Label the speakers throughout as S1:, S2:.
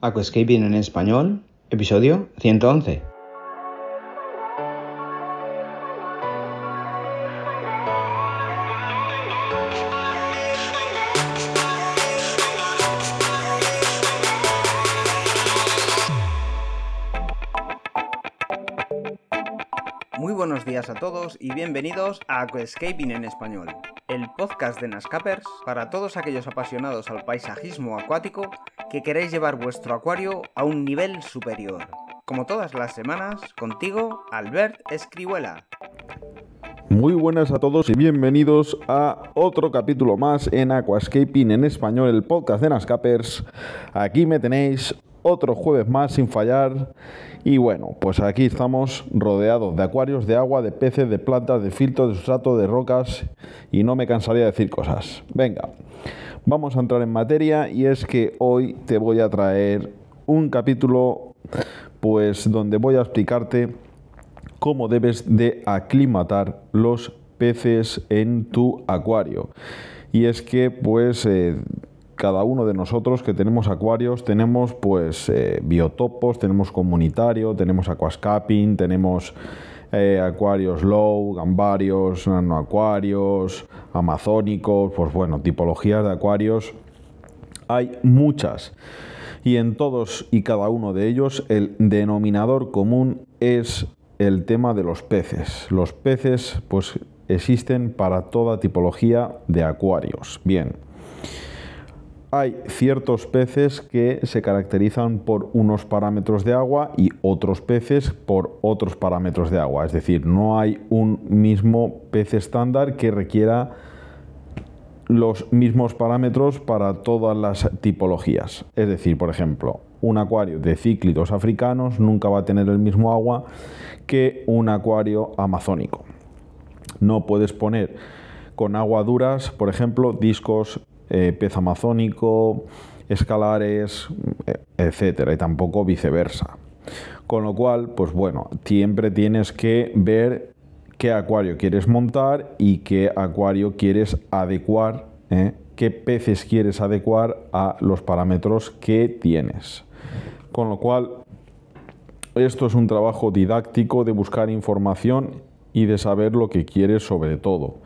S1: Aquascaping en español, episodio 111. Todos y bienvenidos a Aquascaping en español, el podcast de Nascapers para todos aquellos apasionados al paisajismo acuático que queréis llevar vuestro acuario a un nivel superior. Como todas las semanas, contigo, Albert Escribuela.
S2: Muy buenas a todos y bienvenidos a otro capítulo más en Aquascaping en español, el podcast de Nascapers. Aquí me tenéis otro jueves más sin fallar. Y bueno, pues aquí estamos rodeados de acuarios, de agua, de peces, de plantas, de filtros, de sustrato, de rocas. Y no me cansaría de decir cosas. Venga, vamos a entrar en materia y es que hoy te voy a traer un capítulo pues donde voy a explicarte cómo debes de aclimatar los peces en tu acuario. Y es que pues eh, cada uno de nosotros que tenemos acuarios tenemos pues eh, biotopos, tenemos comunitario, tenemos aquascaping, tenemos eh, acuarios low, gambarios, nanoacuarios, amazónicos, pues bueno, tipologías de acuarios hay muchas. Y en todos y cada uno de ellos el denominador común es el tema de los peces. Los peces pues existen para toda tipología de acuarios. Bien hay ciertos peces que se caracterizan por unos parámetros de agua y otros peces por otros parámetros de agua. Es decir, no hay un mismo pez estándar que requiera los mismos parámetros para todas las tipologías. Es decir, por ejemplo, un acuario de cíclidos africanos nunca va a tener el mismo agua que un acuario amazónico. No puedes poner con agua duras, por ejemplo, discos eh, pez amazónico, escalares, eh, etcétera, y tampoco viceversa. Con lo cual, pues bueno, siempre tienes que ver qué acuario quieres montar y qué acuario quieres adecuar, ¿eh? qué peces quieres adecuar a los parámetros que tienes. Con lo cual, esto es un trabajo didáctico de buscar información y de saber lo que quieres sobre todo.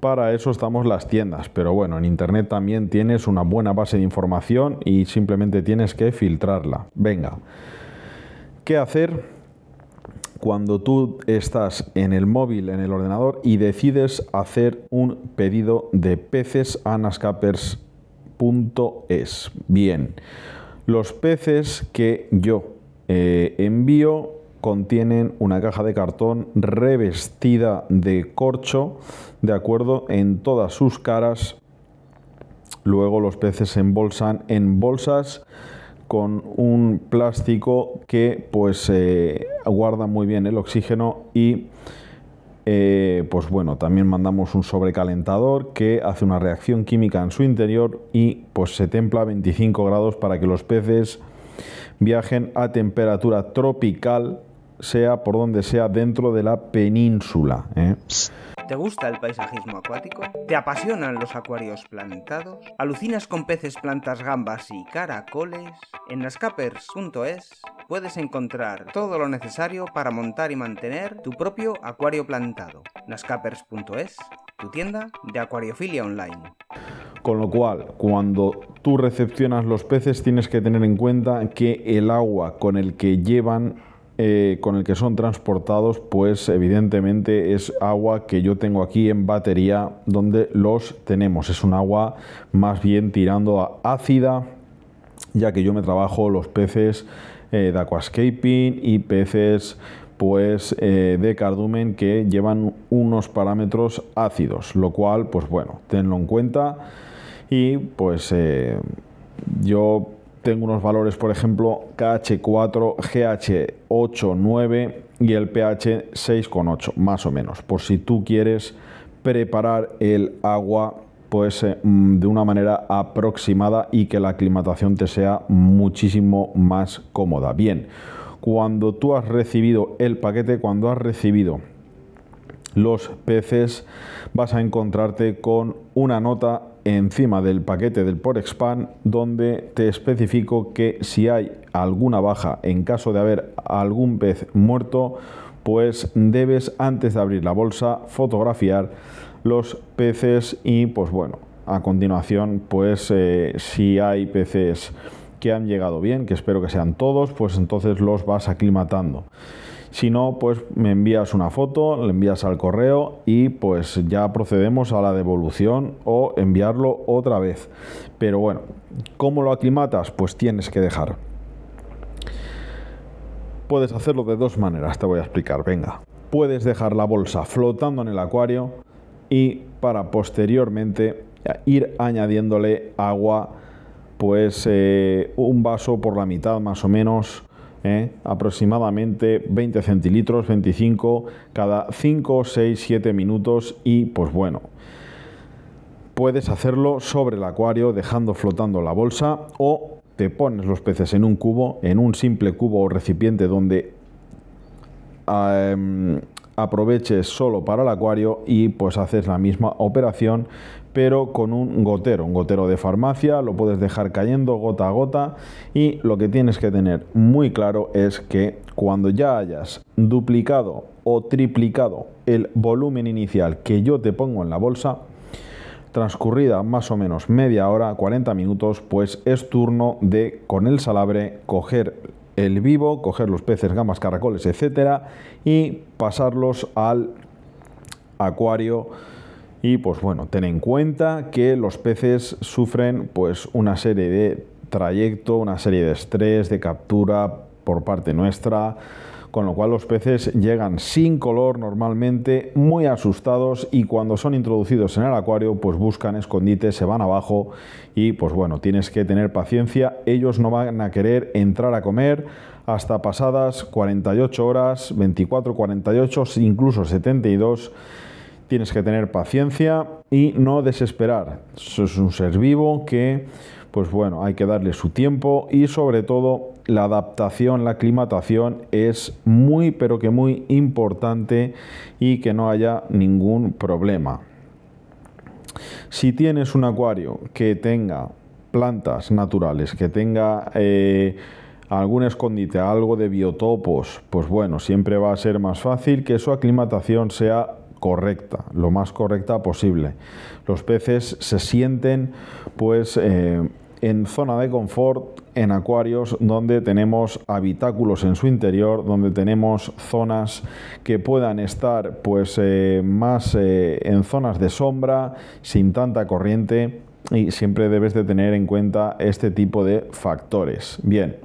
S2: Para eso estamos las tiendas, pero bueno, en Internet también tienes una buena base de información y simplemente tienes que filtrarla. Venga, ¿qué hacer cuando tú estás en el móvil, en el ordenador y decides hacer un pedido de peces a nascapers.es? Bien, los peces que yo eh, envío contienen una caja de cartón revestida de corcho, de acuerdo, en todas sus caras. Luego los peces se embolsan en bolsas con un plástico que pues guarda muy bien el oxígeno y eh, pues bueno, también mandamos un sobrecalentador que hace una reacción química en su interior y pues se templa a 25 grados para que los peces viajen a temperatura tropical sea por donde sea dentro de la península. ¿eh?
S1: ¿Te gusta el paisajismo acuático? ¿Te apasionan los acuarios plantados? ¿Alucinas con peces, plantas, gambas y caracoles? En nascapers.es puedes encontrar todo lo necesario para montar y mantener tu propio acuario plantado. nascapers.es, tu tienda de acuariofilia online.
S2: Con lo cual, cuando tú recepcionas los peces tienes que tener en cuenta que el agua con el que llevan eh, con el que son transportados, pues evidentemente es agua que yo tengo aquí en batería donde los tenemos. Es un agua más bien tirando a ácida, ya que yo me trabajo los peces eh, de aquascaping y peces pues eh, de cardumen que llevan unos parámetros ácidos, lo cual pues bueno, tenlo en cuenta y pues yo tengo unos valores, por ejemplo, KH4, GH8, 9 y el pH 6,8, más o menos, por si tú quieres preparar el agua pues eh, mm, de una manera aproximada y que la aclimatación te sea muchísimo más cómoda. Bien, cuando tú has recibido el paquete, cuando has recibido los peces, vas a encontrarte con una nota encima del paquete del Porexpan donde te especifico que si hay alguna baja en caso de haber algún pez muerto, pues debes antes de abrir la bolsa fotografiar los peces y pues bueno, a continuación pues eh, si hay peces que han llegado bien, que espero que sean todos, pues entonces los vas aclimatando. Si no, pues me envías una foto, le envías al correo y pues ya procedemos a la devolución o enviarlo otra vez. Pero bueno, ¿cómo lo aclimatas? Pues tienes que dejar. Puedes hacerlo de dos maneras, te voy a explicar, venga. Puedes dejar la bolsa flotando en el acuario y para posteriormente ir añadiéndole agua, pues eh, un vaso por la mitad más o menos ¿eh? aproximadamente 20 centilitros, 25 cada 5, 6, 7 minutos y pues bueno, puedes hacerlo sobre el acuario dejando flotando la bolsa o te pones los peces en un cubo, en un simple cubo o recipiente donde em, aproveches solo para el acuario y pues haces la misma operación pero con un gotero, un gotero de farmacia, lo puedes dejar cayendo gota a gota y lo que tienes que tener muy claro es que cuando ya hayas duplicado o triplicado el volumen inicial que yo te pongo en la bolsa, transcurrida más o menos media hora, 40 minutos, pues es turno de con el salabre coger el vivo, coger los peces, gamas, caracoles, etcétera y pasarlos al acuario y pues bueno, ten en cuenta que los peces sufren pues una serie de trayecto, una serie de estrés, de captura por parte nuestra, con lo cual los peces llegan sin color normalmente, muy asustados y cuando son introducidos en el acuario pues buscan escondites, se van abajo y pues bueno, tienes que tener paciencia, ellos no van a querer entrar a comer hasta pasadas 48 horas, 24, 48, incluso 72 tienes que tener paciencia y no desesperar. Es un ser vivo que, pues bueno, hay que darle su tiempo y sobre todo la adaptación, la aclimatación es muy, pero que muy importante y que no haya ningún problema. Si tienes un acuario que tenga plantas naturales, que tenga eh, algún escondite, algo de biotopos, pues bueno, siempre va a ser más fácil que su aclimatación sea correcta, lo más correcta posible. Los peces se sienten pues eh, en zona de confort en acuarios donde tenemos habitáculos en su interior, donde tenemos zonas que puedan estar pues eh, más eh, en zonas de sombra, sin tanta corriente y siempre debes de tener en cuenta este tipo de factores. Bien.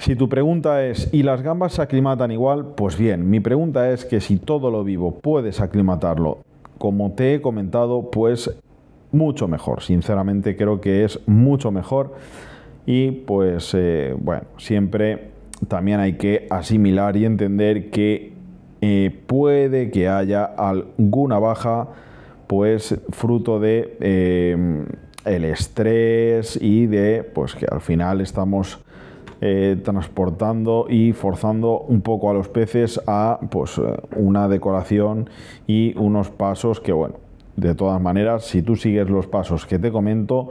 S2: Si tu pregunta es, ¿y las gambas se aclimatan igual? Pues bien, mi pregunta es que si todo lo vivo puedes aclimatarlo, como te he comentado, pues mucho mejor. Sinceramente creo que es mucho mejor. Y pues eh, bueno, siempre también hay que asimilar y entender que eh, puede que haya alguna baja, pues fruto de eh, el estrés y de pues que al final estamos eh, transportando y forzando un poco a los peces a pues, eh, una decoración y unos pasos que, bueno, de todas maneras, si tú sigues los pasos que te comento,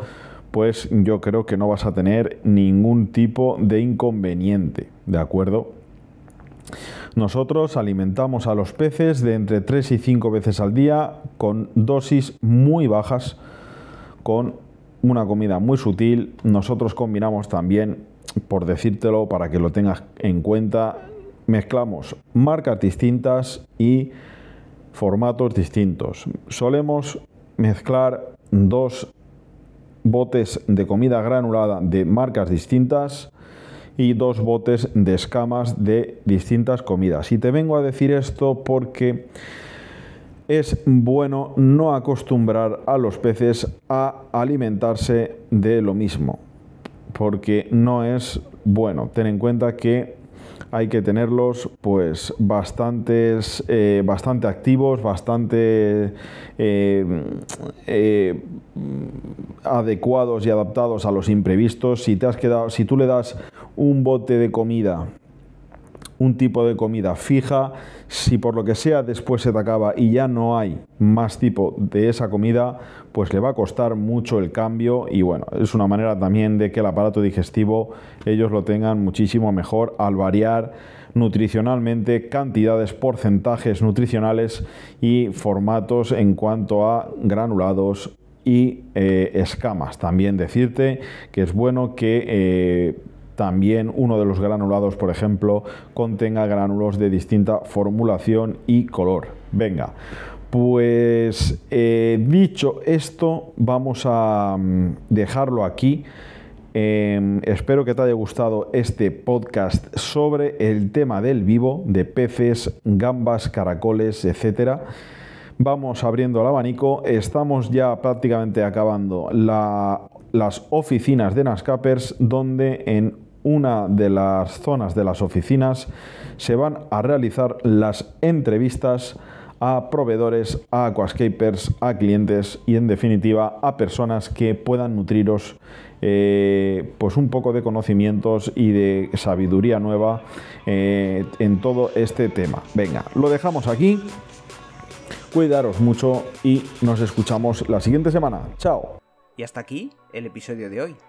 S2: pues yo creo que no vas a tener ningún tipo de inconveniente, ¿de acuerdo? Nosotros alimentamos a los peces de entre 3 y 5 veces al día con dosis muy bajas, con una comida muy sutil. Nosotros combinamos también por decírtelo para que lo tengas en cuenta, mezclamos marcas distintas y formatos distintos. Solemos mezclar dos botes de comida granulada de marcas distintas y dos botes de escamas de distintas comidas. Y te vengo a decir esto porque es bueno no acostumbrar a los peces a alimentarse de lo mismo porque no es bueno. Ten en cuenta que hay que tenerlos pues bastantes, eh, bastante activos, bastante eh, eh, adecuados y adaptados a los imprevistos. Si te has quedado, si tú le das un bote de comida un tipo de comida fija. Si por lo que sea después se te acaba y ya no hay más tipo de esa comida, pues le va a costar mucho el cambio y bueno, es una manera también de que el aparato digestivo ellos lo tengan muchísimo mejor al variar nutricionalmente, cantidades, porcentajes nutricionales y formatos en cuanto a granulados y eh, escamas. También decirte que es bueno que eh, también uno de los granulados, por ejemplo, contenga gránulos de distinta formulación y color. Venga, pues eh, dicho esto, vamos a mm, dejarlo aquí. Em, espero que te haya gustado este podcast sobre el tema del vivo, de peces, gambas, caracoles, etcétera. Vamos abriendo el abanico. Estamos ya prácticamente acabando las oficinas de Nascapers, donde en una de las zonas de las oficinas se van a realizar las entrevistas a proveedores, a aquascapers, a clientes y en definitiva a personas que puedan nutriros eh, pues un poco de conocimientos y de sabiduría nueva eh, en todo este tema. Venga, lo dejamos aquí. Cuidaros mucho y nos escuchamos la siguiente semana. Chao.
S1: Y hasta aquí el episodio de hoy.